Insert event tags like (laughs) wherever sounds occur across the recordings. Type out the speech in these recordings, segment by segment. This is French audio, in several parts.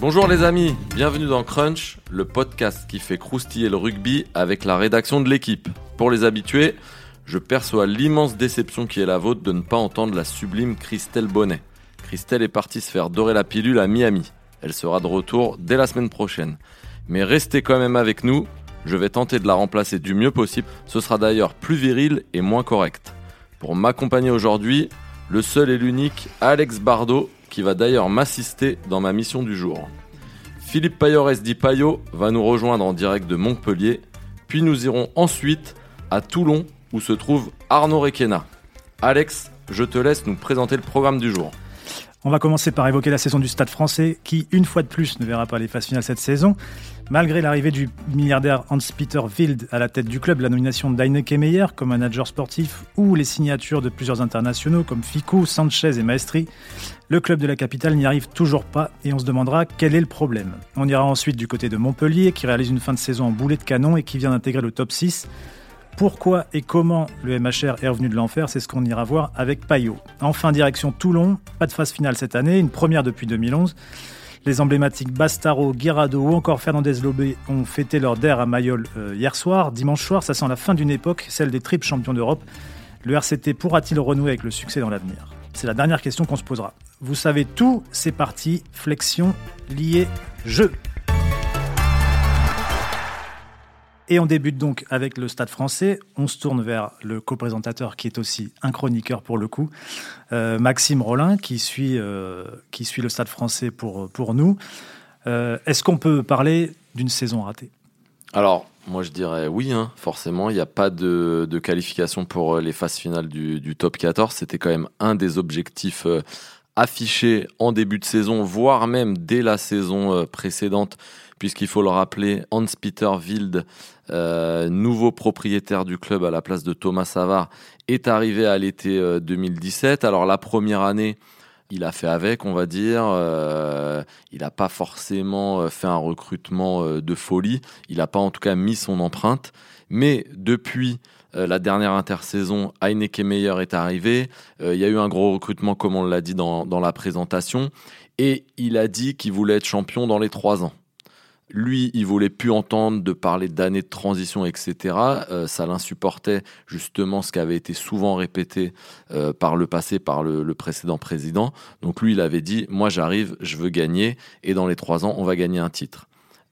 Bonjour les amis, bienvenue dans Crunch, le podcast qui fait croustiller le rugby avec la rédaction de l'équipe. Pour les habitués, je perçois l'immense déception qui est la vôtre de ne pas entendre la sublime Christelle Bonnet. Christelle est partie se faire dorer la pilule à Miami. Elle sera de retour dès la semaine prochaine. Mais restez quand même avec nous, je vais tenter de la remplacer du mieux possible. Ce sera d'ailleurs plus viril et moins correct. Pour m'accompagner aujourd'hui, le seul et l'unique Alex Bardot, qui va d'ailleurs m'assister dans ma mission du jour. Philippe Payores dit Payot va nous rejoindre en direct de Montpellier, puis nous irons ensuite à Toulon où se trouve Arnaud Requena. Alex, je te laisse nous présenter le programme du jour. On va commencer par évoquer la saison du Stade français qui, une fois de plus, ne verra pas les phases finales cette saison. Malgré l'arrivée du milliardaire Hans-Peter Wild à la tête du club, la nomination d'Heineke Meyer comme manager sportif ou les signatures de plusieurs internationaux comme Fico, Sanchez et Maestri, le club de la capitale n'y arrive toujours pas et on se demandera quel est le problème. On ira ensuite du côté de Montpellier qui réalise une fin de saison en boulet de canon et qui vient d'intégrer le top 6 pourquoi et comment le MHR est revenu de l'enfer, c'est ce qu'on ira voir avec Payot. Enfin, direction Toulon, pas de phase finale cette année, une première depuis 2011. Les emblématiques Bastaro, Guirado ou encore Fernandez Lobé ont fêté leur DER à Mayol euh, hier soir. Dimanche soir, ça sent la fin d'une époque, celle des triples champions d'Europe. Le RCT pourra-t-il renouer avec le succès dans l'avenir? C'est la dernière question qu'on se posera. Vous savez tout, c'est parti, flexion, lié, jeu. Et on débute donc avec le Stade français. On se tourne vers le co-présentateur qui est aussi un chroniqueur pour le coup, euh, Maxime Rollin, qui suit, euh, qui suit le Stade français pour, pour nous. Euh, est-ce qu'on peut parler d'une saison ratée? Alors, moi je dirais oui, hein, forcément. Il n'y a pas de, qualification pour les phases finales du, top 14. C'était quand même un des objectifs affichés en début de saison, voire même dès la saison précédente puisqu'il faut le rappeler, Hans-Peter Wild, euh, nouveau propriétaire du club à la place de Thomas Savard, est arrivé à l'été 2017. Euh, Alors la première année, il a fait avec, on va dire. Euh, il n'a pas forcément fait un recrutement de folie. Il n'a pas en tout cas mis son empreinte. Mais depuis la dernière intersaison, Heineke Meyer est arrivé. il y a eu un gros recrutement, comme on l'a dit dans la présentation. Et il a dit qu'il voulait être champion dans les trois ans. Lui, il voulait plus entendre de parler d'années de transition, etc. Euh, ça l'insupportait justement ce qui avait été souvent répété euh, par le passé par le, précédent président. Donc lui, il avait dit moi j'arrive, je veux gagner, et dans les trois ans, on va gagner un titre.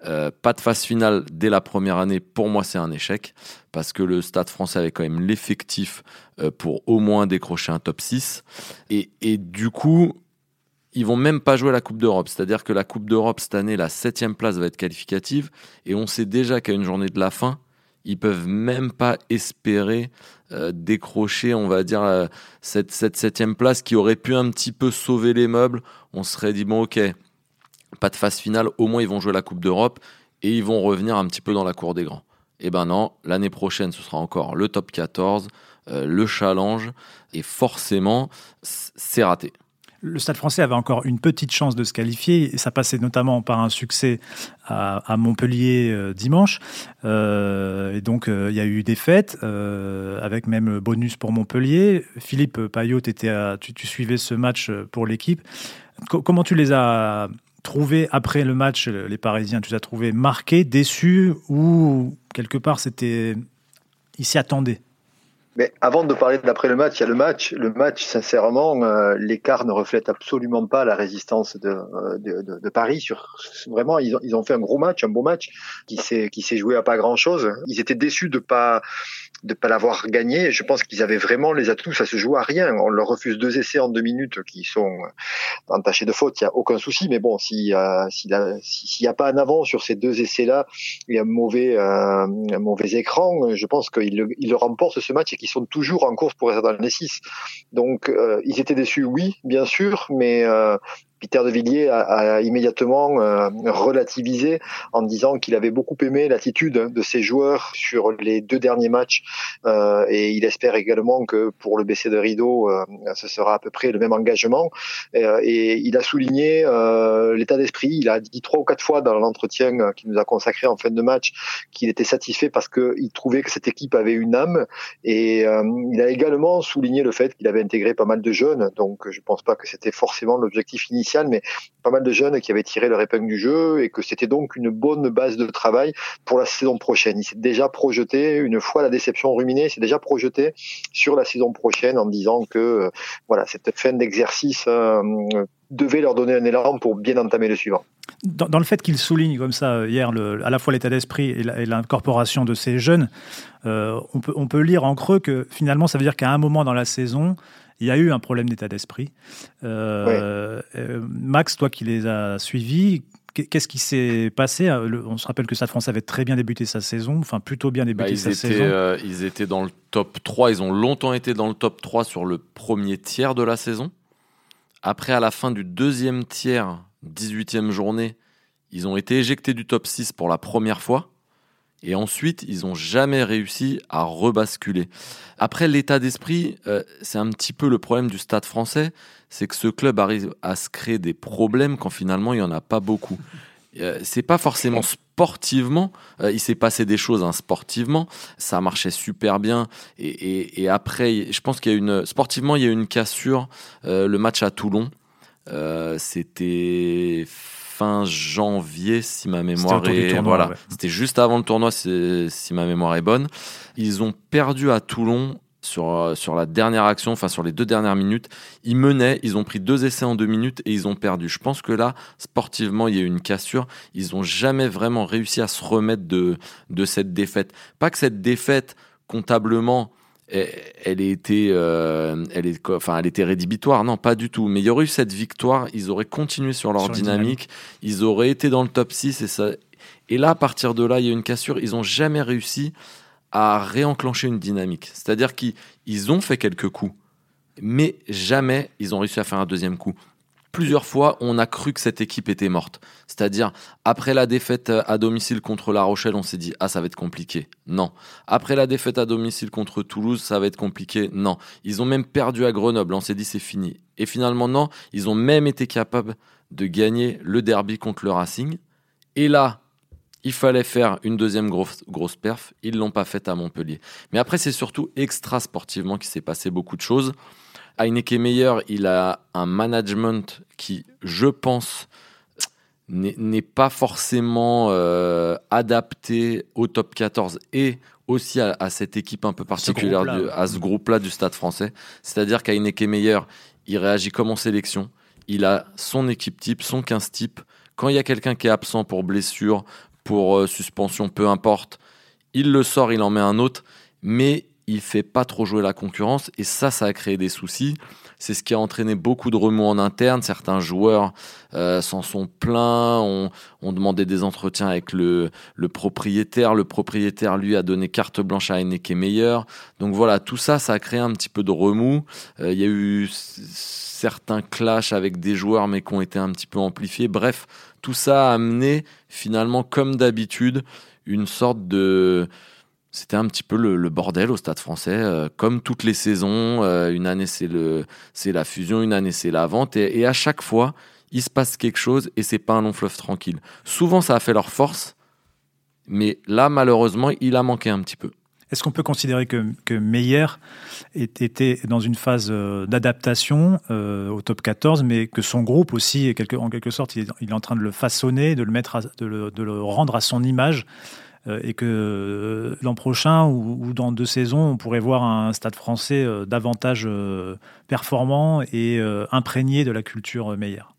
Euh, pas de phase finale dès la première année, pour moi c'est un échec, parce que le Stade français avait quand même l'effectif pour au moins décrocher un top 6. Et, et du coup, ils vont même pas jouer la Coupe d'Europe. C'est-à-dire que la Coupe d'Europe cette année, la septième place va être qualificative, et on sait déjà qu'à une journée de la fin, ils peuvent même pas espérer euh, décrocher, on va dire, euh, cette, septième place qui aurait pu un petit peu sauver les meubles. On serait dit bon, ok, pas de phase finale, au moins ils vont jouer la Coupe d'Europe et ils vont revenir un petit peu dans la cour des grands. Eh ben non, l'année prochaine, ce sera encore le top 14, euh, le challenge, et forcément, c'est raté. Le Stade français avait encore une petite chance de se qualifier. Et ça passait notamment par un succès à, Montpellier euh, dimanche. Euh, et donc, euh, il y a eu des fêtes, avec même bonus pour Montpellier. Philippe Payot, tu, tu, suivais ce match pour l'équipe. comment tu les as trouvés après le match, les Parisiens? Tu les as trouvés marqués, déçus ou quelque part, c'était. Ils s'y attendaient? Mais avant de parler d'après le match, il y a le match. Le match, sincèrement, euh, l'écart ne reflète absolument pas la résistance de, euh, de, de, de Paris. Sur, vraiment, ils ont, ils ont fait un gros match, un beau match qui s'est qui s'est joué à pas grand chose. Ils étaient déçus de pas de pas l'avoir gagné. Je pense qu'ils avaient vraiment les atouts. Ça se joue à rien. On leur refuse deux essais en deux minutes qui sont entachés de faute. Il y a aucun souci. Mais bon, s'il n'y a pas un avant sur ces deux essais-là et un mauvais euh, un mauvais écran, je pense qu'ils remportent ce match et qu'ils sont toujours en course pour être dans les six. Donc, euh, ils étaient déçus, oui, bien sûr, mais euh, Peter de Villiers a, immédiatement euh, relativisé en disant qu'il avait beaucoup aimé l'attitude de ses joueurs sur les deux derniers matchs euh, et il espère également que pour le BC de rideau, euh, ce sera à peu près le même engagement. et il a souligné l'état d'esprit. Il a dit trois ou quatre fois dans l'entretien qu'il nous a consacré en fin de match qu'il était satisfait parce qu'il trouvait que cette équipe avait une âme et il a également souligné le fait qu'il avait intégré pas mal de jeunes. Donc je pense pas que c'était forcément l'objectif initial mais pas mal de jeunes qui avaient tiré leur épingle du jeu et que c'était donc une bonne base de travail pour la saison prochaine. Il s'est déjà projeté, une fois la déception ruminée, il s'est déjà projeté sur la saison prochaine en disant que euh, voilà cette fin d'exercice euh, devait leur donner un élan pour bien entamer le suivant. Dans, le fait qu'il souligne comme ça hier le, à la fois l'état d'esprit et l'incorporation de ces jeunes, euh, on peut lire en creux que finalement ça veut dire qu'à un moment dans la saison, il y a eu un problème d'état d'esprit. Euh, euh, Max, toi qui les as suivis, Qu'est-ce qui s'est passé? On se rappelle que Stade France avait très bien débuté sa saison, enfin plutôt bien débuté bah, sa saison. ils étaient dans le top 3, ils ont longtemps été dans le top 3 sur le premier tiers de la saison. Après, à la fin du deuxième tiers, 18e journée, ils ont été éjectés du top 6 pour la première fois. Et ensuite, ils n'ont jamais réussi à rebasculer. Après, l'état d'esprit, euh, c'est un petit peu le problème du stade français, c'est que ce club arrive à se créer des problèmes quand finalement il n'y en a pas beaucoup. Euh, c'est pas forcément sportivement, euh, il s'est passé des choses hein, sportivement, ça marchait super bien. Et, et, après, je pense qu'il y a une sportivement, il y a une cassure. le match à Toulon, c'était fin janvier, si ma mémoire est voilà, c'était juste avant le tournoi, si, ma mémoire est bonne. Ils ont perdu à Toulon sur, euh, sur la dernière action, enfin sur les deux dernières minutes. Ils menaient, ils ont pris deux essais en deux minutes et ils ont perdu. Je pense que là, sportivement, il y a eu une cassure. Ils n'ont jamais vraiment réussi à se remettre de, de cette défaite. Pas que cette défaite, comptablement, elle était, euh, elle est, enfin, elle était rédhibitoire. Non, pas du tout. Mais il y aurait eu cette victoire, ils auraient continué sur leur dynamique, ils auraient été dans le top 6 et ça. Et là, à partir de là, il y a une cassure. Ils n'ont jamais réussi à réenclencher une dynamique. C'est-à-dire qu'ils ont fait quelques coups, mais jamais ils ont réussi à faire un deuxième coup plusieurs fois, on a cru que cette équipe était morte. C'est-à-dire, après la défaite à domicile contre La Rochelle, on s'est dit, ah, ça va être compliqué. Non. Après la défaite à domicile contre Toulouse, ça va être compliqué. Non. Ils ont même perdu à Grenoble. On s'est dit, c'est fini. Et finalement, non. Ils ont même été capables de gagner le derby contre le Racing. Et là, il fallait faire une deuxième grosse, grosse perf. Ils l'ont pas faite à Montpellier. Mais après, c'est surtout extra sportivement qu'il s'est passé beaucoup de choses. Heineken Meyer, il a un management qui, je pense, n'est pas forcément euh, adapté au top 14 et aussi à, cette équipe un peu particulière, à ce groupe-là du stade français. C'est-à-dire qu'Heineken Meyer, il réagit comme en sélection. Il a son équipe type, son 15 type. Quand il y a quelqu'un qui est absent pour blessure, pour euh, suspension, peu importe, il le sort, il en met un autre. Mais il fait pas trop jouer la concurrence et ça, ça a créé des soucis. C'est ce qui a entraîné beaucoup de remous en interne. Certains joueurs euh, s'en sont plaints, ont, demandé des entretiens avec le, propriétaire. Le propriétaire, lui, a donné carte blanche à Heineken Meilleur. Donc voilà, tout ça, ça a créé un petit peu de remous. Euh, il y a eu certains clashs avec des joueurs, mais qui ont été un petit peu amplifiés. Bref, tout ça a amené, finalement, comme d'habitude, une sorte de c'était un petit peu le, bordel au Stade Français, euh, comme toutes les saisons. Euh, une année c'est le, c'est la fusion, une année c'est la vente, et, à chaque fois il se passe quelque chose et c'est pas un long fleuve tranquille. Souvent ça a fait leur force, mais là malheureusement il a manqué un petit peu. Est-ce qu'on peut considérer que, que Meyer était dans une phase euh, d'adaptation au top 14, mais que son groupe aussi, en quelque sorte, il est, en train de le façonner, de le, mettre de le rendre à son image? Et que euh, l'an prochain ou, dans deux saisons, on pourrait voir un stade français euh, davantage performant et imprégné de la culture meilleure.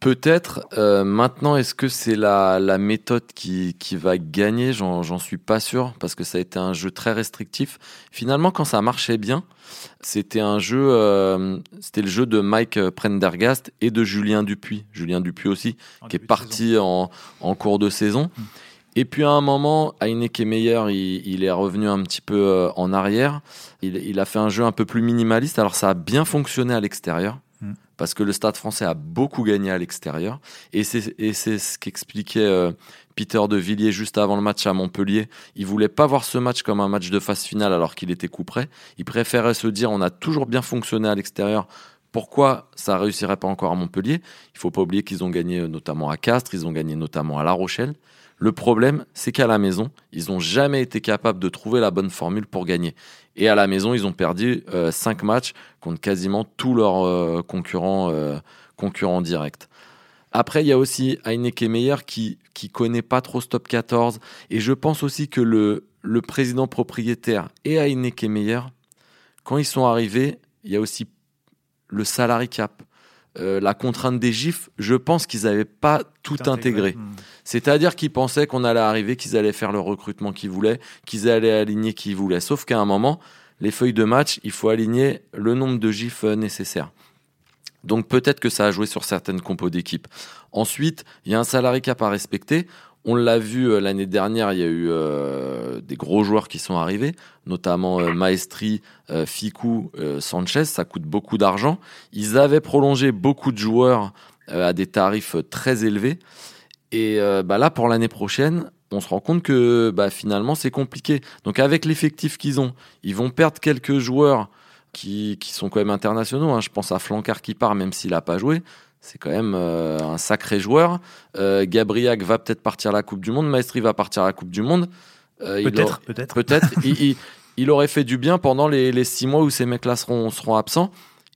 Peut-être. maintenant, est-ce que c'est la, méthode qui, va gagner? J'en suis pas sûr parce que ça a été un jeu très restrictif. Finalement, quand ça marchait bien, c'était un jeu, c'était le jeu de Mike Prendergast et de Julien Dupuis. Julien Dupuis aussi, qui est parti en, cours de saison. Hum. Et puis à un moment, Heineken Meyer, il, il est revenu un petit peu euh, en arrière. Il, a fait un jeu un peu plus minimaliste. Alors ça a bien fonctionné à l'extérieur. Mm. Parce que le Stade français a beaucoup gagné à l'extérieur. Et c'est ce qu'expliquait euh, Peter de Villiers juste avant le match à Montpellier. Il voulait pas voir ce match comme un match de phase finale alors qu'il était coup près. Il préférait se dire on a toujours bien fonctionné à l'extérieur. Pourquoi ça réussirait pas encore à Montpellier? Il faut pas oublier qu'ils ont gagné euh, notamment à Castres, ils ont gagné notamment à La Rochelle. Le problème, c'est qu'à la maison, ils n'ont jamais été capables de trouver la bonne formule pour gagner. Et à la maison, ils ont perdu 5 matchs contre quasiment tous leurs concurrents, concurrents directs. Après, il y a aussi Heineken Meyer qui qui connaît pas trop ce top 14. Et je pense aussi que le, le président propriétaire et Heineken Meyer, quand ils sont arrivés, il y a aussi le salary cap. Euh, la contrainte des gifs, je pense qu'ils n'avaient pas tout, intégré. Hmm. C'est-à-dire qu'ils pensaient qu'on allait arriver, qu'ils allaient faire le recrutement qu'ils voulaient, qu'ils allaient aligner qu'ils voulaient. Sauf qu'à un moment, les feuilles de match, il faut aligner le nombre de gifs euh, nécessaires. Donc peut-être que ça a joué sur certaines compos d'équipe. Ensuite, il y a un salarié cap à respecter. On l'a vu euh, l'année dernière, il y a eu euh, des gros joueurs qui sont arrivés, notamment euh, Maestri, Ficou, Sanchez. Ça coûte beaucoup d'argent. Ils avaient prolongé beaucoup de joueurs à des tarifs très élevés. Et bah là, pour l'année prochaine, on se rend compte que bah, finalement, c'est compliqué. Donc avec l'effectif qu'ils ont, ils vont perdre quelques joueurs qui, sont quand même internationaux. Hein. Je pense à Flancard qui part, même s'il n'a pas joué. C'est quand même euh, un sacré joueur. Euh, Gabriac va peut-être partir à la Coupe du Monde. Maestri va partir à la Coupe du Monde. Euh, peut-être, peut-être. (laughs) Peut-être. il, aurait fait du bien pendant les, six mois où ces mecs-là seront, seront absents.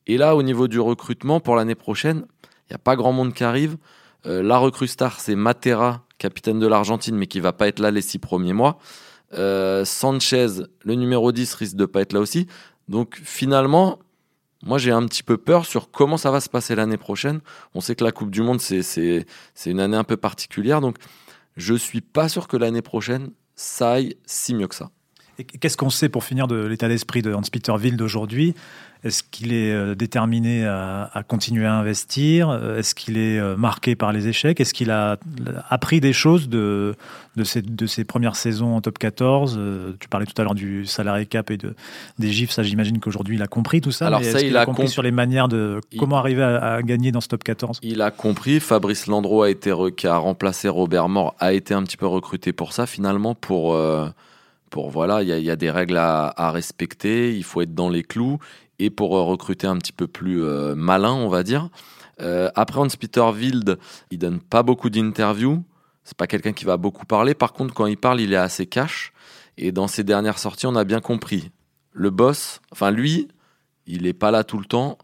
Et là, au niveau du recrutement pour l'année prochaine, il n'y a pas grand monde qui arrive. la recrue star, c'est Matera, capitaine de l'Argentine, mais qui va pas être là les six premiers mois. Sanchez, le numéro 10, risque de pas être là aussi. Donc finalement, moi j'ai un petit peu peur sur comment ça va se passer l'année prochaine. On sait que la Coupe du Monde, c'est une année un peu particulière. Donc je suis pas sûr que l'année prochaine, ça aille si mieux que ça. Qu'est-ce qu'on sait pour finir de l'état d'esprit de Hans-Peter Wild d'aujourd'hui? Est-ce qu'il est euh, déterminé à, continuer à investir? Euh, Est-ce qu'il est euh, marqué par les échecs? Est-ce qu'il a appris des choses de, de, ses, de ses premières saisons en top 14 Tu parlais tout à l'heure du salarié cap et de, des gifs, ça j'imagine qu'aujourd'hui il a compris tout ça. Alors ça, il, a, compris sur les manières de comment arriver à, gagner dans ce top 14 Il a compris, Fabrice Landreau a été qui a remplacé Robert Mort, a été un petit peu recruté pour ça finalement, pour pour voilà, il y, a des règles à, respecter, il faut être dans les clous et pour euh, recruter un petit peu plus euh, malin, on va dire. Euh, après Hans-Peter Wild, il donne pas beaucoup d'interviews. C'est pas quelqu'un qui va beaucoup parler. Par contre, quand il parle, il est assez cash. Et dans ses dernières sorties, on a bien compris. Le boss, enfin lui, il est pas là tout le temps.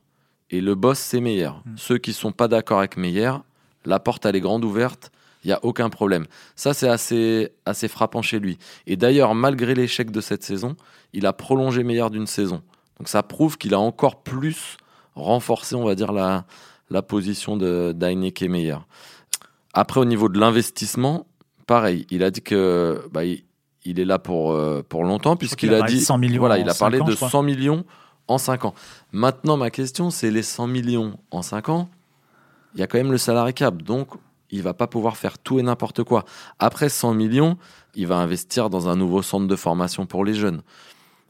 Et le boss, c'est Meyer. Hmm. Ceux qui sont pas d'accord avec Meyer, la porte elle est grande ouverte il n'y a aucun problème. Ça, c'est assez, assez frappant chez lui. Et d'ailleurs, malgré l'échec de cette saison, il a prolongé meilleur d'une saison. Donc ça prouve qu'il a encore plus renforcé, on va dire, la, la position de et Meyer. Après, au niveau de l'investissement, pareil, il a dit que bah, il, est là pour, euh, pour longtemps, puisqu'il a, dit. 100 millions voilà, il a parlé de 100 millions en 5 ans. Maintenant, ma question, c'est les 100 millions en 5 ans, il y a quand même le salarié cap. Donc, il va pas pouvoir faire tout et n'importe quoi. Après 100 millions, il va investir dans un nouveau centre de formation pour les jeunes.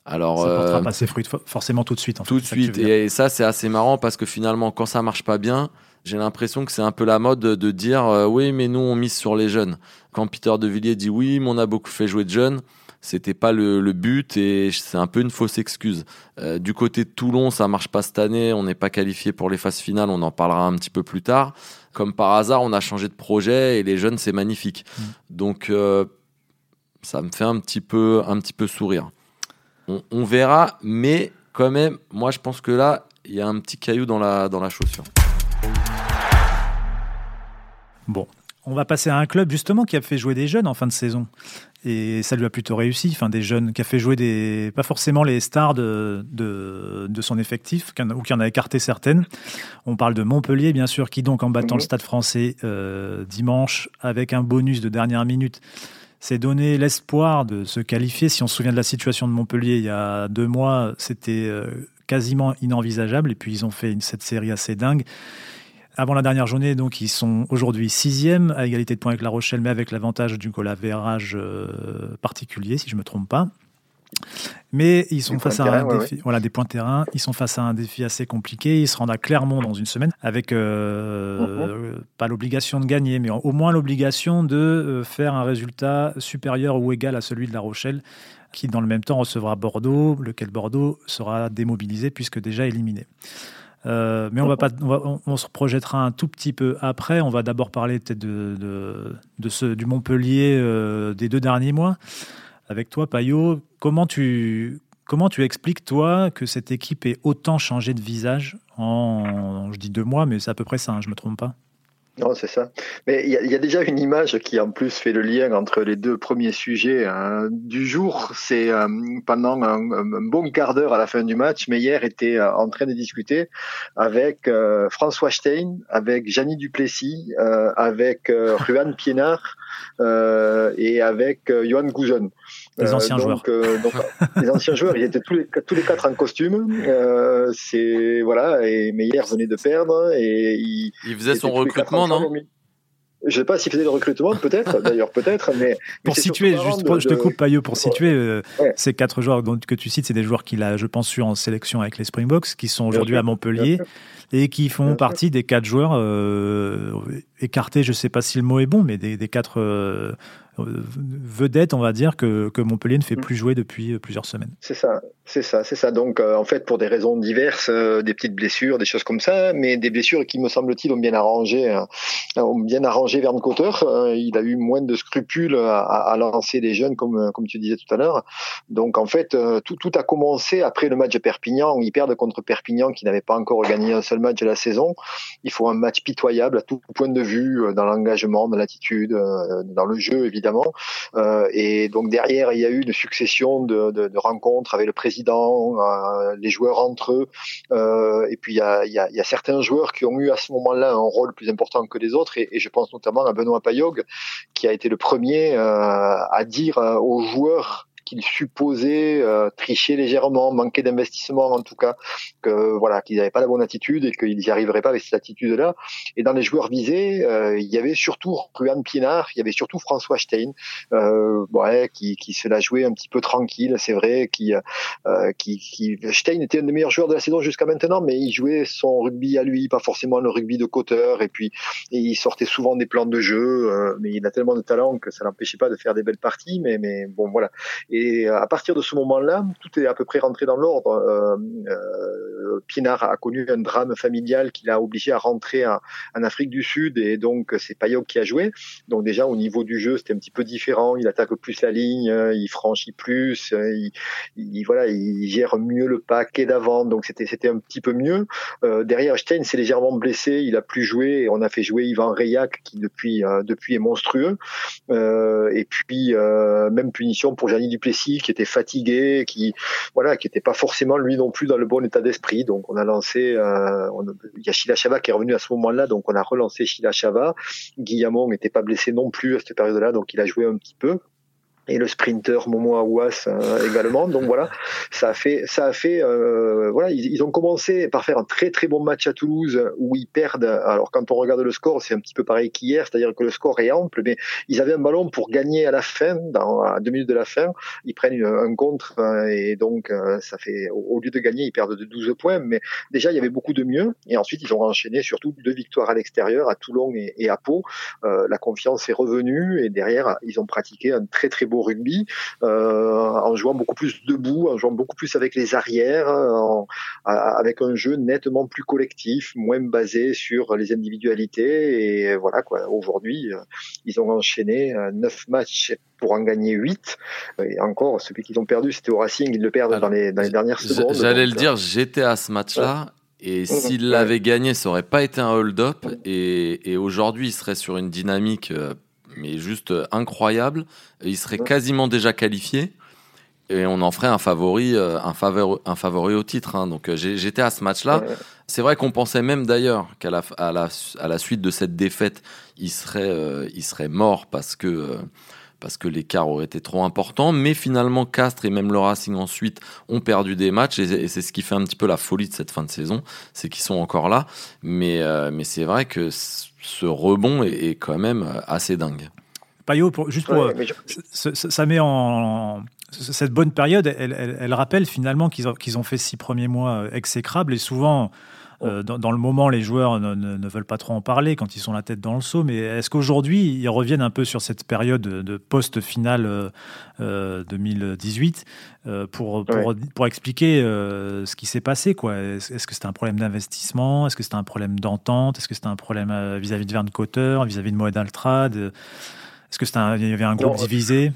Alors, ça portera euh, pas ses fruits forcément tout de suite. tout de suite. Et, ça, c'est assez marrant parce que finalement, quand ça marche pas bien, j'ai l'impression que c'est un peu la mode de dire euh, oui, mais nous on mise sur les jeunes. Quand Peter De Villiers dit oui, mais on a beaucoup fait jouer de jeunes, c'était pas le, but et c'est un peu une fausse excuse. Euh, du côté de Toulon, ça marche pas cette année, on n'est pas qualifié pour les phases finales, on en parlera un petit peu plus tard comme par hasard, on a changé de projet et les jeunes, c'est magnifique. Mm. Donc, euh, ça me fait un petit peu, un petit peu sourire. On, verra, mais quand même, moi, je pense que là, il y a un petit caillou dans la, dans la chaussure. Bon, on va passer à un club justement qui a fait jouer des jeunes en fin de saison. Et ça lui a plutôt réussi. Enfin, des jeunes qui a fait jouer des, pas forcément les stars de, de, son effectif, ou qui en a écarté certaines. On parle de Montpellier, bien sûr, qui donc en battant le Stade français euh, dimanche avec un bonus de dernière minute s'est donné l'espoir de se qualifier. Si on se souvient de la situation de Montpellier il y a deux mois, c'était euh, quasiment inenvisageable. Et puis ils ont fait cette série assez dingue avant la dernière journée, donc ils sont aujourd'hui sixième, à égalité de points avec La Rochelle, mais avec l'avantage du goal euh, particulier, si je ne me trompe pas. Mais ils sont face à un défi, voilà, des points terrain. Ils sont face à un défi assez compliqué. Ils se rendent à Clermont dans une semaine avec euh, mhm. pas l'obligation de gagner, mais au moins l'obligation de euh, faire un résultat supérieur ou égal à celui de La Rochelle, qui dans le même temps recevra Bordeaux, lequel Bordeaux sera démobilisé puisque déjà éliminé. Euh, mais on, va pas, on, se projettera un tout petit peu après. On va d'abord parler peut-être de, de, ce, du Montpellier euh, des deux derniers mois. Avec toi, Payot, comment tu, comment tu expliques, toi, que cette équipe ait autant changé de visage en, je dis deux mois, mais c'est à peu près ça, hein, je ne me trompe pas? Non, c'est ça. Mais il y, a déjà une image qui en plus fait le lien entre les deux premiers sujets hein. du jour. C'est euh, pendant un, bon quart d'heure à la fin du match, Meyer était euh, en train de discuter avec euh, François Stein, avec Janie Duplessis, avec Ruan Pienard et avec Johan Goujon. Les anciens joueurs. (laughs) les anciens joueurs, ils étaient tous les, tous les quatre en costume. c'est voilà, et Meyer venait de perdre et il, il faisait son recrutement non je sais pas s'il faisait le recrutement, peut-être, d'ailleurs, peut-être, mais. Pour situer, juste, je te coupe, Payot, pour situer, euh, ces quatre joueurs que tu cites, c'est des joueurs qu'il a, je pense, su en sélection avec les Springboks, qui sont aujourd'hui à Montpellier et qui font partie des quatre joueurs euh, écartés, je sais pas si le mot est bon, mais des, quatre euh, vedettes, on va dire, que, que Montpellier ne fait mm. plus jouer depuis plusieurs semaines. C'est ça. C'est ça, c'est ça. Donc, euh, en fait, pour des raisons diverses, euh, des petites blessures, des choses comme ça, mais des blessures qui, me semble-t-il, ont bien arrangé, euh, ont bien arrangé Verne Cotter. il a eu moins de scrupules à, à, lancer des jeunes, comme comme tu disais tout à l'heure. Donc, en fait, tout, tout a commencé après le match de Perpignan. Ils perdent contre Perpignan, qui n'avait pas encore gagné un seul match de la saison. Il faut un match pitoyable à tout point de vue, dans l'engagement, dans l'attitude, dans le jeu, évidemment. Et donc derrière, il y a eu une succession de, de, de rencontres avec le président euh, les joueurs entre eux. Euh, et puis il y a, y a, certains joueurs qui ont eu à ce moment-là un rôle plus important que les autres. Et, je pense notamment à Benoît Payog, qui a été le premier euh, à dire aux joueurs qu'ils supposaient euh, tricher légèrement, manquer d'investissement en tout cas, que voilà, qu'ils n'avaient pas la bonne attitude et qu'ils n'y arriveraient pas avec cette attitude-là. Et dans les joueurs visés, euh, il y avait surtout Ruan Pinard, il y avait surtout François Stein, euh, ouais, qui, qui se l'a joué un petit peu tranquille, c'est vrai, qui, euh, qui, qui, Stein était un des meilleurs joueurs de la saison jusqu'à maintenant, mais il jouait son rugby à lui, pas forcément le rugby de coteur, et puis et il sortait souvent des plans de jeu, euh, mais il a tellement de talent que ça l'empêchait pas de faire des belles parties, mais, mais bon voilà. À partir de ce moment-là, tout est à peu près rentré dans l'ordre. Euh, euh, a connu un drame familial qui l'a obligé à rentrer en, Afrique du Sud et donc c'est Payok qui a joué. Donc déjà au niveau du jeu, c'était un petit peu différent. Il attaque plus la ligne, il franchit plus, il, il voilà, il gère mieux le paquet d'avant. Donc c'était c'était un petit peu mieux. Euh, derrière Stein s'est légèrement blessé, il a plus joué et on a fait jouer Ivan Reyak qui depuis euh, depuis est monstrueux. Euh, et puis même punition pour Gianni Qui était fatigué, qui voilà, qui était pas forcément lui non plus dans le bon état d'esprit. Donc on a lancé, euh, il y a Shila Chava qui est revenu à ce moment-là, donc on a relancé Shila Chava. Guillamon n'était pas blessé non plus à cette période-là, donc il a joué un petit peu et le sprinter Momo Aouas euh, également. Donc voilà, ça a fait, ça a fait, euh, voilà, ils, ont commencé par faire un très très bon match à Toulouse où ils perdent. Alors quand on regarde le score, c'est un petit peu pareil qu'hier, c'est-à-dire que le score est ample, mais ils avaient un ballon pour gagner à la fin, dans à deux minutes de la fin, ils prennent un contre euh, et donc euh, ça fait, au lieu de gagner, ils perdent de 12 points. Mais déjà il y avait beaucoup de mieux et ensuite ils ont enchaîné surtout deux victoires à l'extérieur, à Toulon et, et à Pau. Euh, la confiance est revenue et derrière ils ont pratiqué un très très beau rugby, euh, en jouant beaucoup plus debout, en jouant beaucoup plus avec les arrières, avec un jeu nettement plus collectif, moins basé sur les individualités. Et voilà quoi. Aujourd'hui, euh, ils ont enchaîné euh, neuf matchs pour en gagner 8. Et encore, celui qu'ils ont perdu, c'était au Racing, ils le perdent dans, les, dernières secondes. J'allais le dire, j'étais à ce match-là. Et s'il l'avait gagné, ça aurait pas été un hold-up. Et, et aujourd'hui, il serait sur une dynamique mais juste euh, incroyable. Il serait quasiment déjà qualifié et on en ferait un favori, euh, un favori, un favori au titre. Hein. Donc euh, j'étais à ce match-là. C'est vrai qu'on pensait même d'ailleurs qu'à la, à la, à la, suite de cette défaite, il serait, il serait mort parce que parce que l'écart aurait été trop important. Mais finalement, Castres et même le Racing ensuite ont perdu des matchs et, c'est ce qui fait un petit peu la folie de cette fin de saison, c'est qu'ils sont encore là. Mais mais c'est vrai que ce rebond est, quand même euh, assez dingue. Payot, juste pour, ça, met en, cette bonne période, elle, rappelle finalement qu'ils ont, qu'ils ont fait six premiers mois euh, exécrables et souvent euh, dans, le moment, les joueurs ne, veulent pas trop en parler quand ils sont la tête dans le seau. Mais est-ce qu'aujourd'hui, ils reviennent un peu sur cette période de post-finale 2018 pour, pour, pour, expliquer ce qui s'est passé quoi? Est-ce que c'était un problème d'investissement? Est-ce que c'était un problème d'entente? Est-ce que c'était un problème vis-à-vis de Verne Cotter, vis-à-vis de Moed Altrad? Est-ce que il y avait un groupe divisé?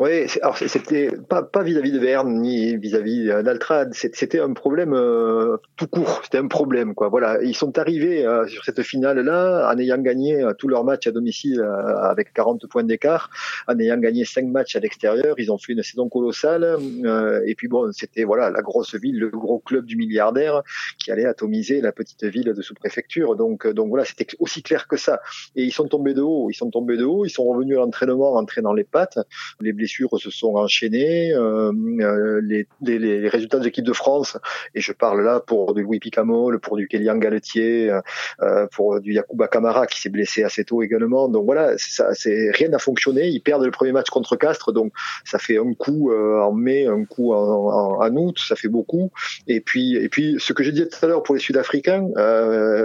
Oui, alors c'était pas pas vis-à-vis de Verne ni vis-à-vis d'Altrad, c'était un problème euh, tout court, c'était un problème quoi. Voilà, ils sont arrivés euh, sur cette finale là en ayant gagné euh, tous leurs matchs à domicile avec 40 points d'écart, en ayant gagné 5 matchs à l'extérieur, ils ont fait une saison colossale et puis bon, c'était voilà la grosse ville, le gros club du milliardaire qui allait atomiser la petite ville de sous-préfecture. Donc donc voilà, c'était aussi clair que ça. Et ils sont tombés de haut, ils sont tombés de haut, ils sont revenus à l'entraînement, rentrés dans les pattes, les blessures se sont enchaînées, euh, euh, les, les, les, résultats de l'équipe de France, et je parle là pour du Louis Picamol, pour du Kélian Galetier, euh, pour du Yacouba Kamara qui s'est blessé assez tôt également. Donc voilà, ça, c'est rien n'a fonctionné. Ils perdent le premier match contre Castres, donc ça fait un coup en mai, un coup en, en, août, ça fait beaucoup. Et puis, et puis ce que je disais tout à l'heure pour les Sud-Africains,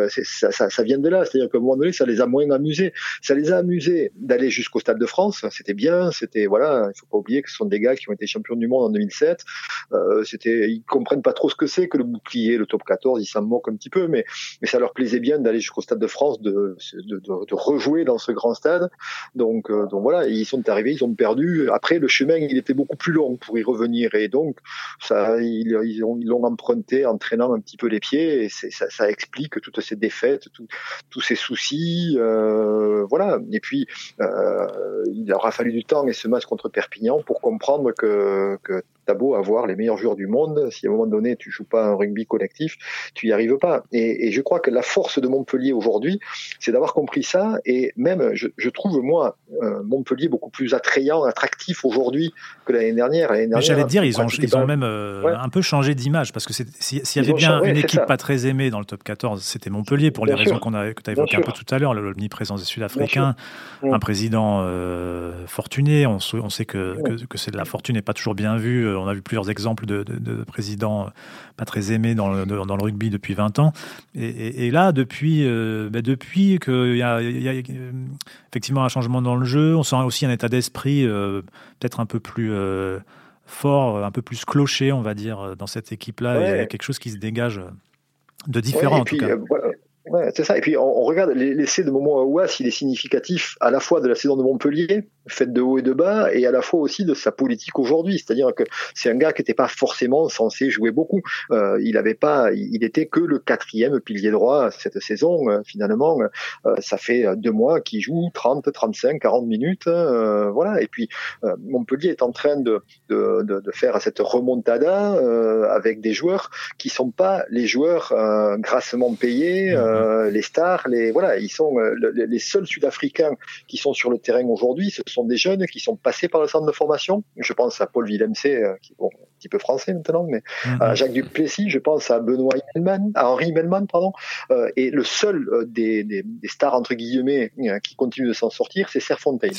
ça, ça, ça, vient de là, c'est-à-dire qu'à un moment donné, ça les a moins amusés. Ça les a amusés d'aller jusqu'au Stade de France, c'était bien, c'était voilà, faut pas oublier que ce sont des gars qui ont été champions du monde en 2007. Euh, c'était, ils comprennent pas trop ce que c'est que le bouclier, le top 14, ils s'en moquent un petit peu, mais, mais ça leur plaisait bien d'aller jusqu'au Stade de France, de, de, rejouer dans ce grand stade. Donc, euh, donc voilà, ils sont arrivés, ils ont perdu. Après, le chemin, il était beaucoup plus long pour y revenir, et donc ça, ils, ils ont, ils l'ont emprunté en traînant un petit peu les pieds, et ça, explique toutes ces défaites, tous ces soucis, euh, voilà. Et puis, euh, il aura fallu du temps et ce match contre Perpignan pour comprendre que, t'as beau avoir les meilleurs joueurs du monde, si à un moment donné tu joues pas un rugby collectif, tu y arrives pas. Et, et je crois que la force de Montpellier aujourd'hui, c'est d'avoir compris ça. Et même, je, je trouve moi euh, Montpellier beaucoup plus attrayant, attractif aujourd'hui que l'année dernière. Mais j'allais dire, ils ont, ils ont même euh, un peu changé d'image parce que s'il y avait bien une équipe pas très aimée dans le top 14, c'était Montpellier pour les raisons qu'on a, que tu as évoquées un peu tout à l'heure, l'omniprésence des Sud-Africains, un président euh, fortuné. On, on sait que, que, que c'est de la fortune n'est pas toujours bien vue on a vu plusieurs exemples de, présidents pas très aimés dans le, dans le, rugby depuis 20 ans. Et, là, depuis, euh, depuis qu'il y, a, effectivement un changement dans le jeu, on sent aussi un état d'esprit euh, peut-être un peu plus euh, fort, un peu plus cloché, on va dire, dans cette équipe-là. Il y a quelque chose qui se dégage de différent, en tout cas. Ouais, c'est ça. Et puis on, regarde l'essai de Momo Aouas, il est significatif à la fois de la saison de Montpellier, faite de haut et de bas, et à la fois aussi de sa politique aujourd'hui. C'est-à-dire que c'est un gars qui n'était pas forcément censé jouer beaucoup. Euh, il avait pas, il était que le quatrième pilier droit cette saison. Euh, finalement, euh, ça fait deux mois qu'il joue 30, 35, 40 minutes. Voilà. Et puis Montpellier est en train de, de, de, de faire cette remontada avec des joueurs qui sont pas les joueurs grassement payés. Mmh. Euh, les stars, les voilà, ils sont euh, les seuls Sud-Africains qui sont sur le terrain aujourd'hui. Ce sont des jeunes qui sont passés par le centre de formation. Je pense à Paul Villemc, euh, qui bon, petit peu français maintenant, mais à Jacques Duplessis. Je pense à Benoît Himmelman, à Henri Himmelman, pardon. et le seul des, des, des, stars entre guillemets qui continue de s'en sortir, c'est Serfontaine.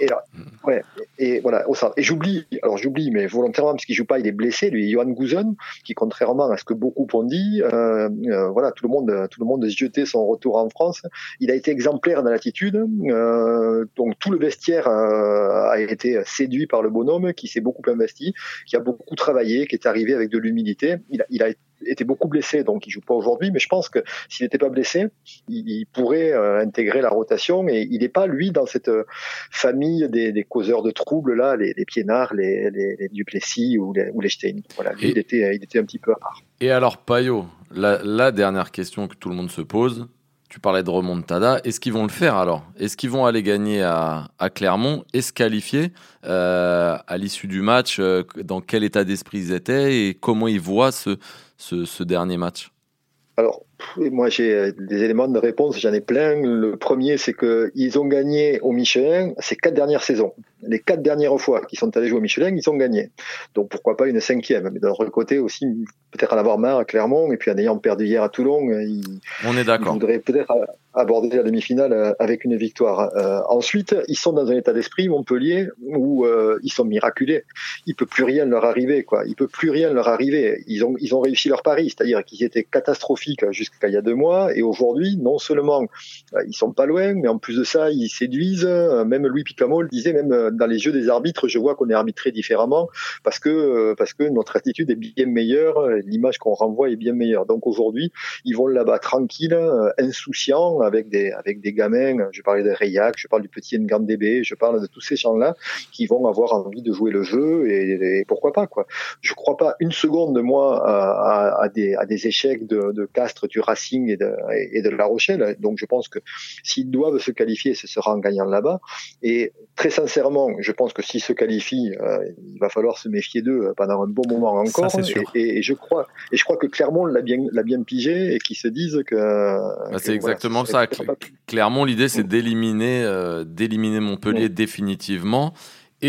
et là, mhm. ouais, et voilà, au centre. Et j'oublie, alors j'oublie, mais volontairement parce qu'il joue pas, il est blessé. Lui, Johan Gouzen, qui contrairement à ce que beaucoup ont dit, voilà, tout le monde, tout le monde jeté son retour en France. Il a été exemplaire dans l'attitude. Euh, donc tout le vestiaire euh, a été séduit par le bonhomme qui s'est beaucoup investi, qui a beaucoup travaillé, qui est arrivé avec de l'humilité. Il a, il a été beaucoup blessé, donc il joue pas aujourd'hui. Mais je pense que s'il n'était pas blessé, il, pourrait euh, intégrer la rotation. Et il n'est pas lui dans cette famille des, des causeurs de troubles là, les, les Piénards, les, les, les, Duplessis ou les, ou les Stein. Voilà, lui, il était, il était un petit peu à part. Et alors Payot, la, dernière question que tout le monde se pose, tu parlais de remontada, est-ce qu'ils vont le faire alors? Est-ce qu'ils vont aller gagner à, Clermont et se qualifier euh, à l'issue du match euh, Dans quel état d'esprit ils étaient et comment ils voient ce, dernier match? Moi, j'ai euh, des éléments de réponse, j'en ai plein. Le premier, c'est qu'ils ont gagné au Michelin ces quatre dernières saisons. Les quatre dernières fois qu'ils sont allés jouer au Michelin, ils ont gagné. Donc pourquoi pas une cinquième? Mais d'un autre côté aussi, peut-être en avoir marre à Clermont, et puis en ayant perdu hier à Toulon, ils, On est d'accord. voudraient peut-être aborder la demi-finale avec une victoire. ensuite, ils sont dans un état d'esprit Montpellier où ils sont miraculés. Il peut plus rien leur arriver, quoi. Il peut plus rien leur arriver. Ils ont ils ont réussi leur pari, c'est-à-dire qu'ils étaient catastrophiques jusqu'à il y a deux mois, et aujourd'hui, non seulement ils sont pas loin, mais en plus de ça, ils séduisent. Même Louis Picamol le disait, même dans les jeux des arbitres, je vois qu'on est arbitré différemment parce que parce que notre attitude est bien meilleure, l'image qu'on renvoie est bien meilleure. Donc aujourd'hui, ils vont là-bas tranquilles, euh, insouciants, avec des avec des gamins. Je parlais de Rayak, je parle du petit Ngandebe, je parle de tous ces gens-là qui vont avoir envie de jouer le jeu et, pourquoi pas quoi. Je crois pas une seconde de moi à, à, des à des échecs de, de Castres, du Racing et de et de La Rochelle. Donc je pense que s'ils doivent se qualifier, ce sera en gagnant là-bas. Et très sincèrement, je pense que s'ils se qualifient, euh, il va falloir se méfier d'eux pendant un bon moment encore. et, et, je crois et je crois que Clermont l'a bien l'a bien pigé et qu'ils se disent que. Bah, c'est exactement ça. Clairement, l'idée c'est mm. d'éliminer euh, d'éliminer Montpellier mm. définitivement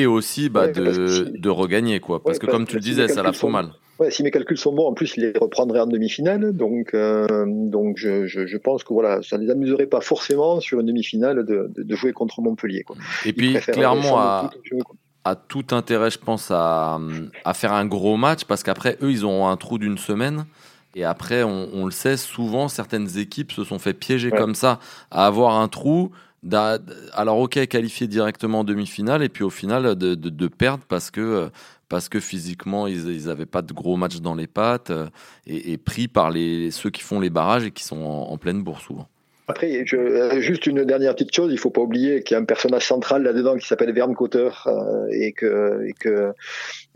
et aussi bah, de, de, regagner quoi. Parce que comme tu le disais, ça la fout mal. Ouais, si mes calculs sont bons, en plus, ils les reprendraient en demi-finale. Donc, euh, donc je, je, je, pense que voilà, ça ne les amuserait pas forcément sur une demi-finale de, de, jouer contre Montpellier. Quoi. Et puis, clairement, à, tout intérêt, je pense, à, à faire un gros match parce qu'après, eux, ils ont un trou d'une semaine. Et après, on, le sait, souvent, certaines équipes se sont fait piéger comme ça à avoir un trou. Alors, ok, qualifier directement en demi-finale, et puis au final, de, perdre parce que, parce que physiquement, ils n'avaient pas de gros matchs dans les pattes et, pris par les, ceux qui font les barrages et qui sont en, pleine bourse souvent. Après, euh, juste une dernière petite chose, il faut pas oublier qu'il y a un personnage central là-dedans qui s'appelle Verne Cotter euh, et que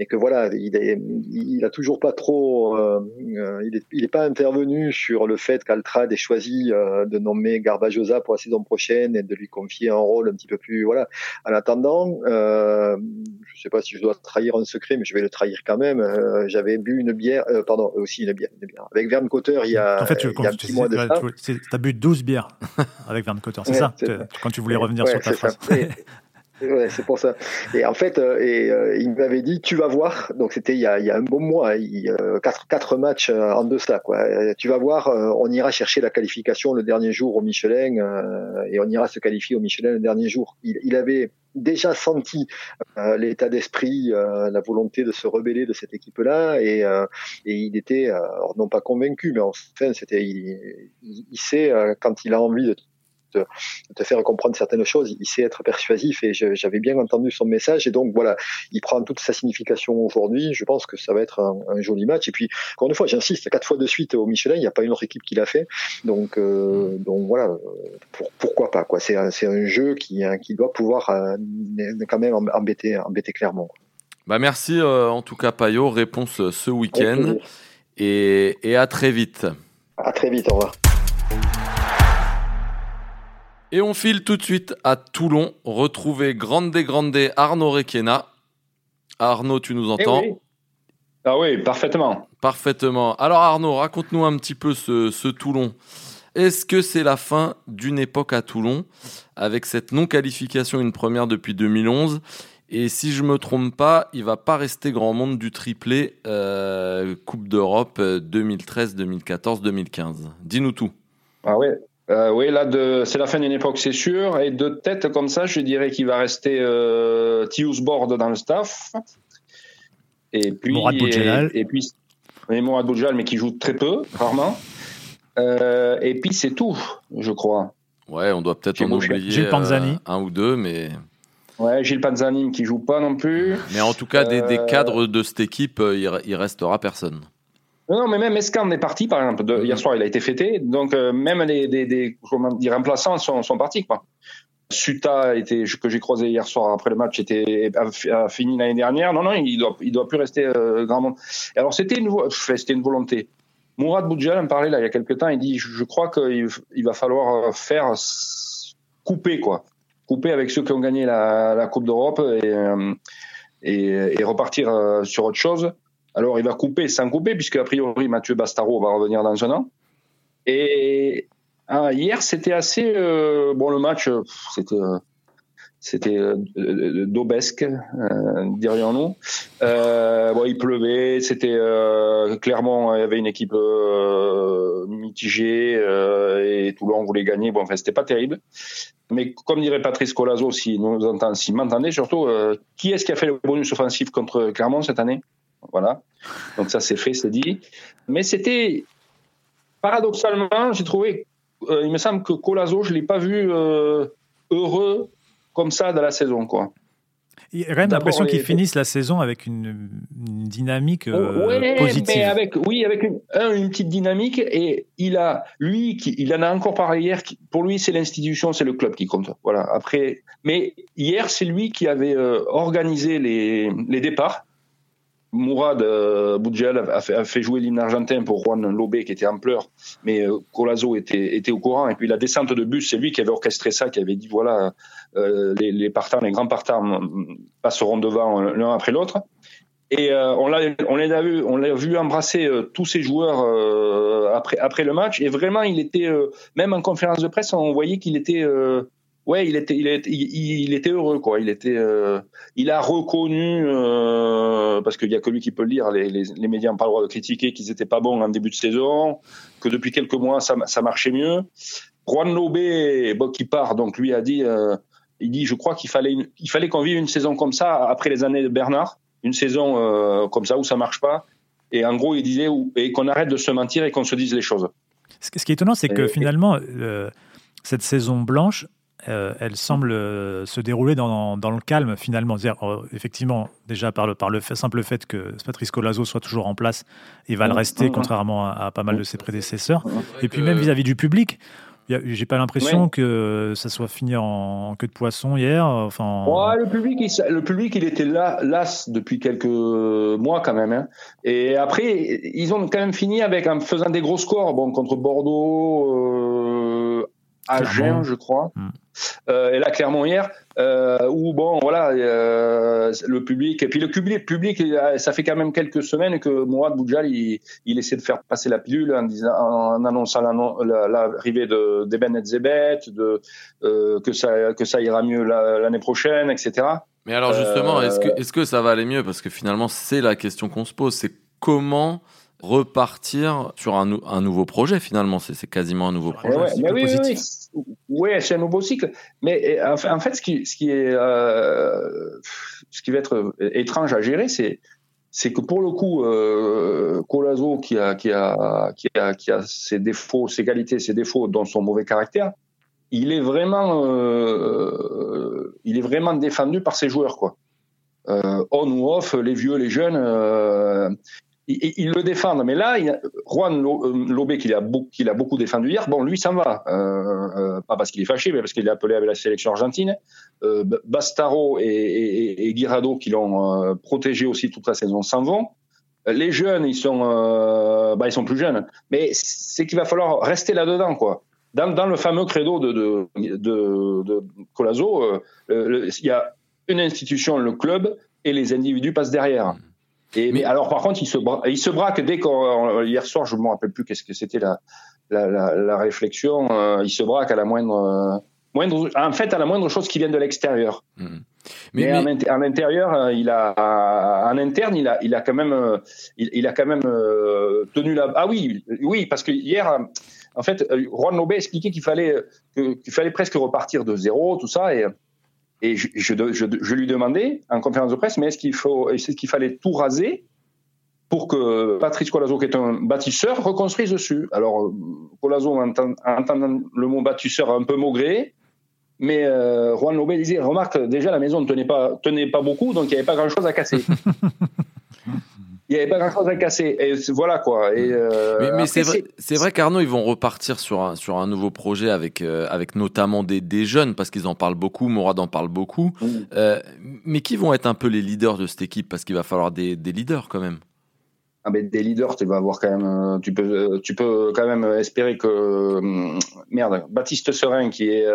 et que voilà, il, est, il a toujours pas trop, euh, il, est, il est pas intervenu sur le fait qu'Altrad ait choisi de nommer Garbajosa pour la saison prochaine et de lui confier un rôle un petit peu plus voilà. En attendant, euh, je sais pas si je dois trahir un secret, mais je vais le trahir quand même. J'avais bu une bière, pardon, aussi une bière, une bière. avec Verne Cotter il y a, en fait, il y a un petit mois de ça. Tu as bu 12 bières (laughs) avec Verne Cotter, c'est ça, Quand tu voulais revenir sur ta phrase. Ouais, c'est pour ça. Et en fait, euh, et, euh, il m'avait dit, tu vas voir. Donc c'était il il y a un bon mois, il, euh, quatre, quatre matchs en deçà. Quoi. Tu vas voir, on ira chercher la qualification le dernier jour au Michelin et on ira se qualifier au Michelin le dernier jour. Il, il avait déjà senti l'état d'esprit, la volonté de se rebeller de cette équipe-là, et, et il était, non pas convaincu, mais enfin, c'était, il, il, sait quand il a envie de te, te, faire comprendre certaines choses. Il sait être persuasif et j'avais bien entendu son message. Et donc voilà, il prend toute sa signification aujourd'hui. Je pense que ça va être un, joli match. Et puis, encore une fois, j'insiste, quatre fois de suite au Michelin, il n'y a pas une autre équipe qui l'a fait. Donc, euh, donc voilà, pourquoi pas quoi. C'est un, un, jeu qui, hein, qui doit pouvoir euh, quand même embêter, embêter clairement. Bah merci euh, en tout cas Payot, réponse ce week-end et, et à très vite. À très vite, au revoir. Et on file tout de suite à Toulon, retrouver Grande Grande Arnaud Requena. Arnaud, tu nous eh entends Ah oui, parfaitement. Parfaitement. Alors Arnaud, raconte-nous un petit peu ce, Toulon. Est-ce que c'est la fin d'une époque à Toulon avec cette non-qualification, une première depuis 2011 et si je me trompe pas, il va pas rester grand monde du triplé euh, Coupe d'Europe 2013, 2014, 2015. Dis-nous tout. Ah ouais, euh, oui, là, c'est la fin d'une époque, c'est sûr. Et de tête comme ça, je dirais qu'il va rester euh, Tius Bord dans le staff. Et puis, Mourad Boudjelal. Et, puis, Mourad Boudjelal, mais qui joue très peu, rarement. Euh, et puis, c'est tout, je crois. Ouais, on doit peut-être en oublier Gilles Panzani. un ou deux, mais. Ouais, Gilles Panzani qui joue pas non plus. Mais en tout cas, des, cadres de cette équipe, il, il restera personne. Non, mais même Escan est parti, par exemple. De, hier soir, il a été fêté. Donc, euh, même les, des, remplaçants sont, sont partis. Quoi. Suta, était, que j'ai croisé hier soir après le match, était, a, fini l'année dernière. Non, non, il doit, il doit plus rester euh, grand monde. alors, c'était une, c'était une volonté. Mourad Boudjal en parlait là, il y a quelques temps. Il dit Je, crois qu'il il va falloir euh, faire couper, quoi. Couper avec ceux qui ont gagné la, la Coupe d'Europe et, et, et, repartir sur autre chose. Alors, il va couper sans couper, puisque a priori, Mathieu Bastaro va revenir dans un an. Et ah, hier, c'était assez. Euh, bon, le match, c'était. Euh, c'était euh, euh, d'Aubesque, euh, dirions-nous. Bon, il pleuvait, c'était clairement, il y avait une équipe mitigée et Toulon voulait gagner. Bon, enfin, c'était pas terrible. Mais comme dirait Patrice Colazo, si nous entend, si m'entendez surtout, qui est-ce qui a fait le bonus offensif contre Clermont cette année? Voilà. Donc ça, c'est fait, c'est dit. Mais c'était paradoxalement, j'ai trouvé, il me semble que Colazo, je l'ai pas vu heureux comme ça dans la saison. Quoi. Il a même l'impression qu'ils finissent la saison avec une, dynamique euh, positive. avec, oui, avec une, une, petite dynamique. Et il a, lui, qui, il en a encore parlé hier. pour lui, c'est l'institution, c'est le club qui compte. Voilà. Après, mais hier, c'est lui qui avait euh, organisé les, les départs. Mourad euh, Boudjel a fait, jouer l'hymne argentin pour Juan Lobé qui était en pleurs, mais euh, Colazo était, était au courant. Et puis la descente de bus, c'est lui qui avait orchestré ça, qui avait dit voilà, euh, les, les, partants, les grands partants passeront devant l'un après l'autre. Et euh, on l'a vu on l'a vu embrasser euh, tous ces joueurs euh, après après le match et vraiment il était même en conférence de presse on voyait qu'il était ouais, il était, il était, il, était heureux, quoi. Il était, euh, il a reconnu, euh, parce qu'il y a que lui qui peut le dire, les, les, les médias n'ont pas le droit de critiquer qu'ils étaient pas bons en début de saison, que depuis quelques mois ça, ça marchait mieux. Juan Lobé, bon, qui part, donc lui a dit, euh, il dit, je crois qu'il fallait, une, il fallait qu'on vive une saison comme ça après les années de Bernard, une saison comme ça où ça marche pas. Et en gros, il disait, et qu'on arrête de se mentir et qu'on se dise les choses. Ce qui est étonnant, c'est que finalement, cette saison blanche, euh, elle semble euh, se dérouler dans, le calme finalement. Euh, effectivement, déjà par le, par le simple fait que Patrice Colazo soit toujours en place, il va le rester, contrairement à, pas mal de ses prédécesseurs. Et puis même vis-à-vis du public, j'ai pas l'impression que ça soit fini en, queue de poisson hier. Enfin, le public, il, le public, il était là, las depuis quelques mois quand même. Hein. Et après, ils ont quand même fini avec en faisant des gros scores. Bon, contre Bordeaux, Agen, je crois. Hmm. Euh, et là, clairement hier, euh, où bon, voilà, euh, le public, et puis le public, public, ça fait quand même quelques semaines que Mourad Boudjal, il, il, essaie de faire passer la pilule en, disant, en annonçant l'arrivée de d'Eben et Zebet, de euh, que ça que ça ira mieux l'année prochaine, etc. Mais alors justement, est-ce que est-ce que ça va aller mieux? Parce que finalement, c'est la question qu'on se pose, c'est comment repartir sur un, un, nouveau projet finalement. C'est quasiment un nouveau projet. oui, oui, oui, oui, c'est un nouveau cycle. Mais en fait, ce qui, ce qui est, euh, ce qui va être étrange à gérer, c'est c'est que pour le coup, euh, Colazo, qui a, qui, a, qui, a, qui a ses défauts, ses qualités, ses défauts, dont son mauvais caractère, il est vraiment, euh, il est vraiment défendu par ses joueurs, quoi. Euh, on ou off, les vieux, les jeunes, ils, le défendent. Mais là, Juan euh, Lobé, qu'il a, qu'il a beaucoup défendu hier, bon, lui, ça va. Euh, euh, pas parce qu'il est fâché, mais parce qu'il est appelé avec la sélection argentine. Euh, Bastaro et, et, Guirado, qui l'ont protégé aussi toute la saison, s'en vont. Les jeunes, ils sont, bah, ils sont plus jeunes. Mais c'est qu'il va falloir rester là-dedans, quoi. Dans, le fameux credo de, de, de, de Colazo, il y a une institution, le club, et les individus passent derrière. Et, mais alors, par contre, il se, braque, il se braque dès qu'on. Hier soir, je ne me rappelle plus qu'est-ce que c'était la, la, la, la, réflexion. Euh, il se braque à la moindre. Euh, moindre, en fait, à la moindre chose qui vient de l'extérieur. Mmh. Mais, mais, En, intérieur, euh, il a, en interne, il a, il a quand même, il, il a quand même tenu la. Ah oui, oui, parce que hier, en fait, Juan Lobé expliquait qu'il fallait, qu'il fallait presque repartir de zéro, tout ça, et et je, lui demandais en conférence de presse, mais est-ce qu'il est-ce fallait tout raser pour que Patrice Colazo, qui est un bâtisseur, reconstruise dessus? Alors, Colazo, entend, entendant le mot bâtisseur un peu maugré, mais euh, Juan Lobé disait, remarque, déjà la maison ne tenait pas beaucoup, donc il n'y avait pas grand-chose à casser. (laughs) il n'y avait pas grand-chose à casser. Et voilà quoi. Et, euh, mais, c'est vrai, qu'Arnaud, ils vont repartir sur un, sur un nouveau projet avec, euh, avec notamment des, des jeunes, parce qu'ils en parlent beaucoup, Mourad en parle beaucoup. Mm. Euh, mais qui vont être un peu les leaders de cette équipe? Parce qu'il va falloir des, des leaders quand même. Ah des leaders, tu vas avoir quand même, tu peux, tu peux quand même espérer que, merde, Baptiste Serein, qui est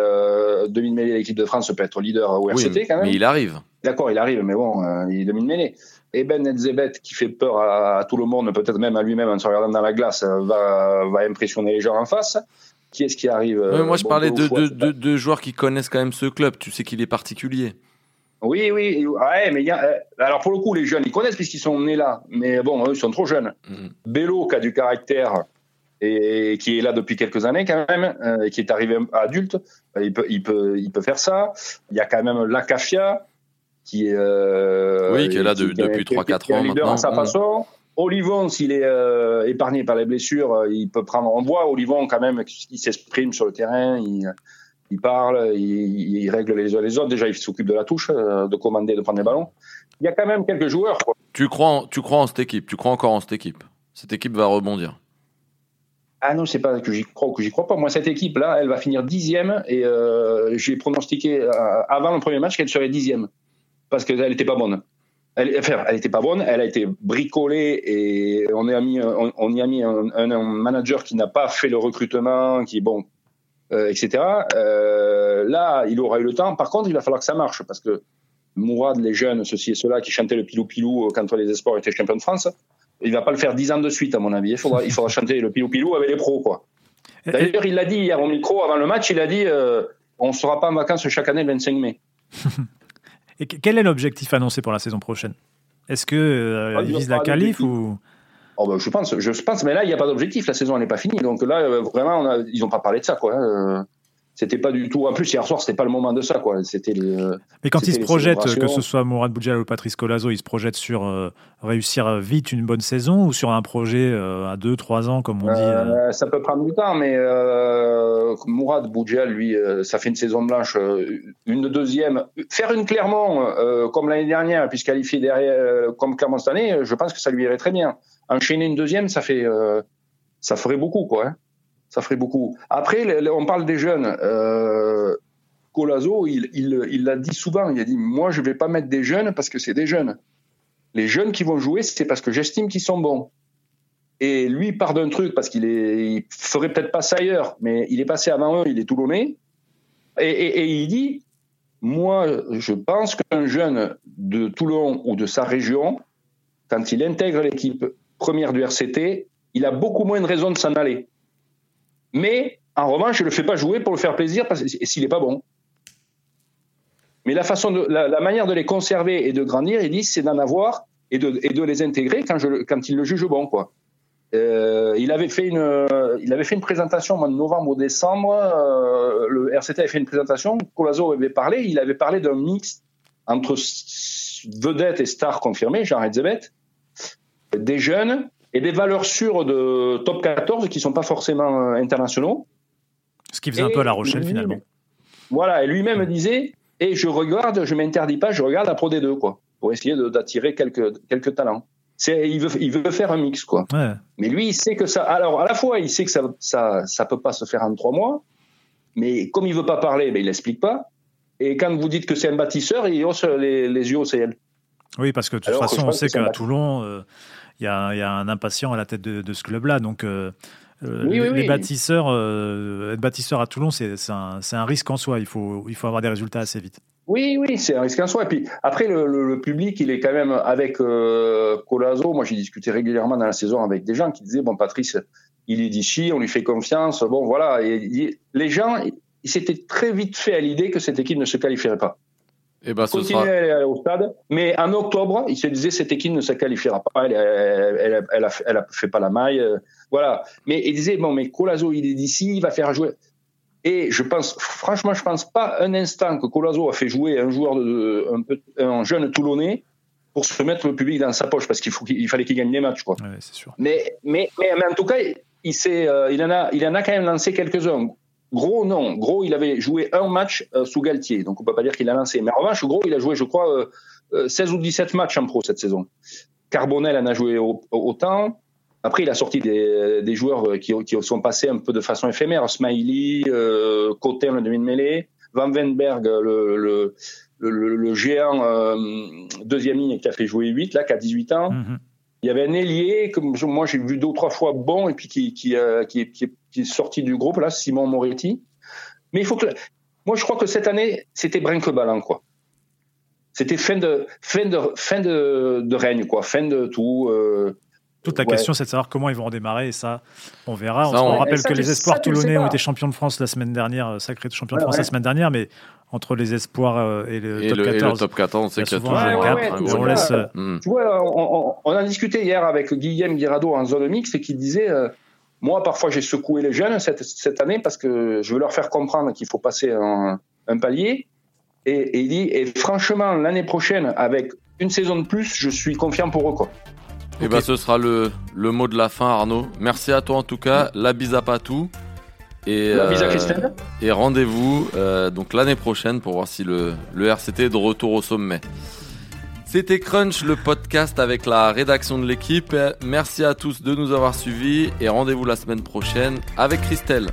demi-mêlée de l'équipe de France, peut être leader au RCT quand même. Mais il arrive. D'accord, il arrive, mais bon, il est demi-mêlée. Eben Etzebet, qui fait peur à, tout le monde, peut-être même à lui-même en se regardant dans la glace, va, va impressionner les gens en face. Qui est-ce qui arrive Moi, je parlais de, de, de, joueurs qui connaissent quand même ce club. Tu sais qu'il est particulier. Oui, oui, ouais, mais y a, alors pour le coup, les jeunes, ils connaissent puisqu'ils sont nés là, mais bon, eux, ils sont trop jeunes. Mm. Bello, qui a du caractère et qui est là depuis quelques années quand même, et qui est arrivé adulte, il peut, il peut, il peut faire ça. Il y a quand même Lacafia, qui est, oui, qui est là depuis 3-4 ans maintenant. À sa façon. Olivon, s'il est euh, épargné par les blessures, euh, il peut prendre en voie. Olivon, quand même, il s'exprime sur le terrain, il, il parle, il, il, règle les uns les autres. Déjà, il s'occupe de la touche, euh, de commander, de prendre les ballons. Il y a quand même quelques joueurs. Quoi. Tu crois, en, tu crois en cette équipe? Tu crois encore en cette équipe? Cette équipe va rebondir ah non, c'est pas que j'y crois ou que j'y crois pas. Moi, cette équipe-là, elle va finir dixième et euh, j'ai pronostiqué avant le premier match qu'elle serait dixième parce qu'elle n'était pas bonne elle, enfin, elle était pas bonne, elle a été bricolée et on, a mis, on, y a mis un, manager qui n'a pas fait le recrutement, qui bon, euh, etc. Euh, là, il aura eu le temps. Par contre, il va falloir que ça marche parce que Mourad, les jeunes, ceci et cela, qui chantaient le pilou-pilou quand les espoirs étaient champions de France, il va pas le faire dix ans de suite, à mon avis. Il faudra, il faudra chanter le pilou-pilou avec les pros, quoi. D'ailleurs, il l'a dit hier au micro avant le match, il a dit euh, on ne sera pas en vacances chaque année le 25 mai. (laughs) Et quel est l'objectif annoncé pour la saison prochaine? Est-ce que euh, ah, vise la qualif ou? Oh ben, je pense, je pense, mais là il n'y a pas d'objectif. La saison n'est pas finie, donc là euh, vraiment ils n'ont pas parlé de ça quoi. C'était pas du tout. En plus, hier soir, c'était pas le moment de ça, quoi. C'était. Mais quand ils se projettent, que ce soit Mourad Boudjal ou Patrice Colazo, ils se projettent sur euh, réussir vite une bonne saison ou sur un projet à deux, trois ans, comme on dit. Ça peut prendre du temps, mais Mourad Boudjal, lui, ça fait une saison blanche, une deuxième. Faire une Clermont comme l'année dernière, puis se qualifier derrière comme Clermont cette année, je pense que ça lui irait très bien. Enchaîner une deuxième, ça fait, ça ferait beaucoup, quoi. Hein ça ferait beaucoup. Après, on parle des jeunes. Euh, Colazo, il, il, l'a dit souvent. Il a dit Moi, je ne vais pas mettre des jeunes parce que c'est des jeunes. Les jeunes qui vont jouer, c'est parce que j'estime qu'ils sont bons. Et lui part d'un truc parce qu'il il ferait peut-être pas ça ailleurs, mais il est passé avant eux, il est toulonnais. Et, et il dit Moi, je pense qu'un jeune de Toulon ou de sa région, quand il intègre l'équipe première du RCT, il a beaucoup moins de raisons de s'en aller. Mais en revanche, je ne le fais pas jouer pour le faire plaisir s'il n'est pas bon. Mais la, façon de, la, manière de les conserver et de grandir, ils disent, c'est d'en avoir et de, les intégrer quand, je, ils le jugent bon. Euh, il, avait fait une, il avait fait une présentation au mois de novembre ou décembre. Euh, le RCT avait fait une présentation. Colazo avait parlé. Il avait parlé d'un mix entre vedettes et stars confirmées, genre Etzebeth, des jeunes et des valeurs sûres de top 14 qui ne sont pas forcément euh, internationaux. Ce qui faisait un peu à La Rochelle finalement. Voilà, et lui-même disait, et je regarde, je m'interdis pas, je regarde la Pro D2, quoi, pour essayer d'attirer quelques, quelques talents. Il veut, il veut faire un mix, quoi. Mais lui, il sait que ça. Alors, à la fois, il sait que ça, ça, ça peut pas se faire en trois mois, mais comme il veut pas parler, ben, il n'explique pas. Et quand vous dites que c'est un bâtisseur, il hausse les, les yeux au ciel. Oui, parce que de toute façon, on sait qu'à Toulon, euh, il y, a, un impatient à la tête de, ce club-là. Donc, euh, euh, les, bâtisseurs, euh, être bâtisseur à Toulon, c'est un, risque en soi. Il faut, il faut avoir des résultats assez vite. Oui, oui, c'est un risque en soi. Et puis après, le, public, il est quand même avec Colazo. Moi, j'ai discuté régulièrement dans la saison avec des gens qui disaient bon, Patrice, il est d'ici, on lui fait confiance. Bon, voilà. Et, les gens, ils s'étaient très vite fait à l'idée que cette équipe ne se qualifierait pas. Et eh ben, ce continuer à aller au stade. Mais en octobre, il se disait cette équipe ne se qualifiera pas, elle, elle, elle, a, elle a fait pas la maille, euh, voilà. Mais il disait bon, mais Colazo, il est d'ici, il va faire jouer. Et je pense, franchement, je pense pas un instant que Colazo a fait jouer un joueur de, un, peu, un jeune Toulonnais pour se mettre le public dans sa poche parce qu'il fallait qu'il gagne des matchs, quoi. Ouais, sûr. Mais, mais, mais, en tout cas, il, euh, il, en a, il en a quand même lancé quelques-uns. Gros, non. Gros, il avait joué un match euh, sous Galtier, donc on peut pas dire qu'il a lancé. Mais en revanche, Gros, il a joué, je crois, 16 euh, euh, ou 17 matchs en pro cette saison. Carbonel en a joué autant. Après, il a sorti des, des joueurs qui, qui, sont passés un peu de façon éphémère. Smiley, euh, Cotin, le demi-mêlée, Van Venberg, le, le, le, le géant deuxième ligne qui a fait jouer 8, là, qui a 18 ans. Mm-hmm. Il y avait un ailier que moi j'ai vu deux ou trois fois bon et puis qui, qui, euh, qui, qui, est sorti du groupe, là, Simon Moretti. Mais il faut que. Moi je crois que cette année, c'était brinque-ballant, quoi. C'était fin de, fin, de, fin de, de règne, quoi. Fin de tout. Euh, Toute la Ouais. question, c'est de savoir comment ils vont redémarrer. Et ça, on verra. Ça, on, rappelle ça, que les espoirs toulonnais ont été champions de France la semaine dernière, euh, sacrés champions de Ouais, France la semaine dernière, mais entre les espoirs euh, et le Et top le, et le 14, top 14, qu'il y a toujours un tu gros on laisse, gap. Tu vois, on, on- on a discuté hier avec Guillaume Guirado en zone mixte et qui disait euh, Moi, parfois, j'ai secoué les jeunes cette, cette année parce que je veux leur faire comprendre qu'il faut passer un, un palier. Et, et il dit Et franchement, l'année prochaine, avec une saison de plus, je suis confiant pour eux. Quoi. Et Ok. ben ce sera le, le mot de la fin, Arnaud. Merci à toi en tout cas. La bise à Patou. Et, La bise à euh, Christelle. et rendez-vous euh, donc l'année prochaine pour voir si le, le RCT est de retour au sommet. C'était Crunch, le podcast avec la rédaction de l'équipe. Merci à tous de nous avoir suivis et rendez-vous la semaine prochaine avec Christelle.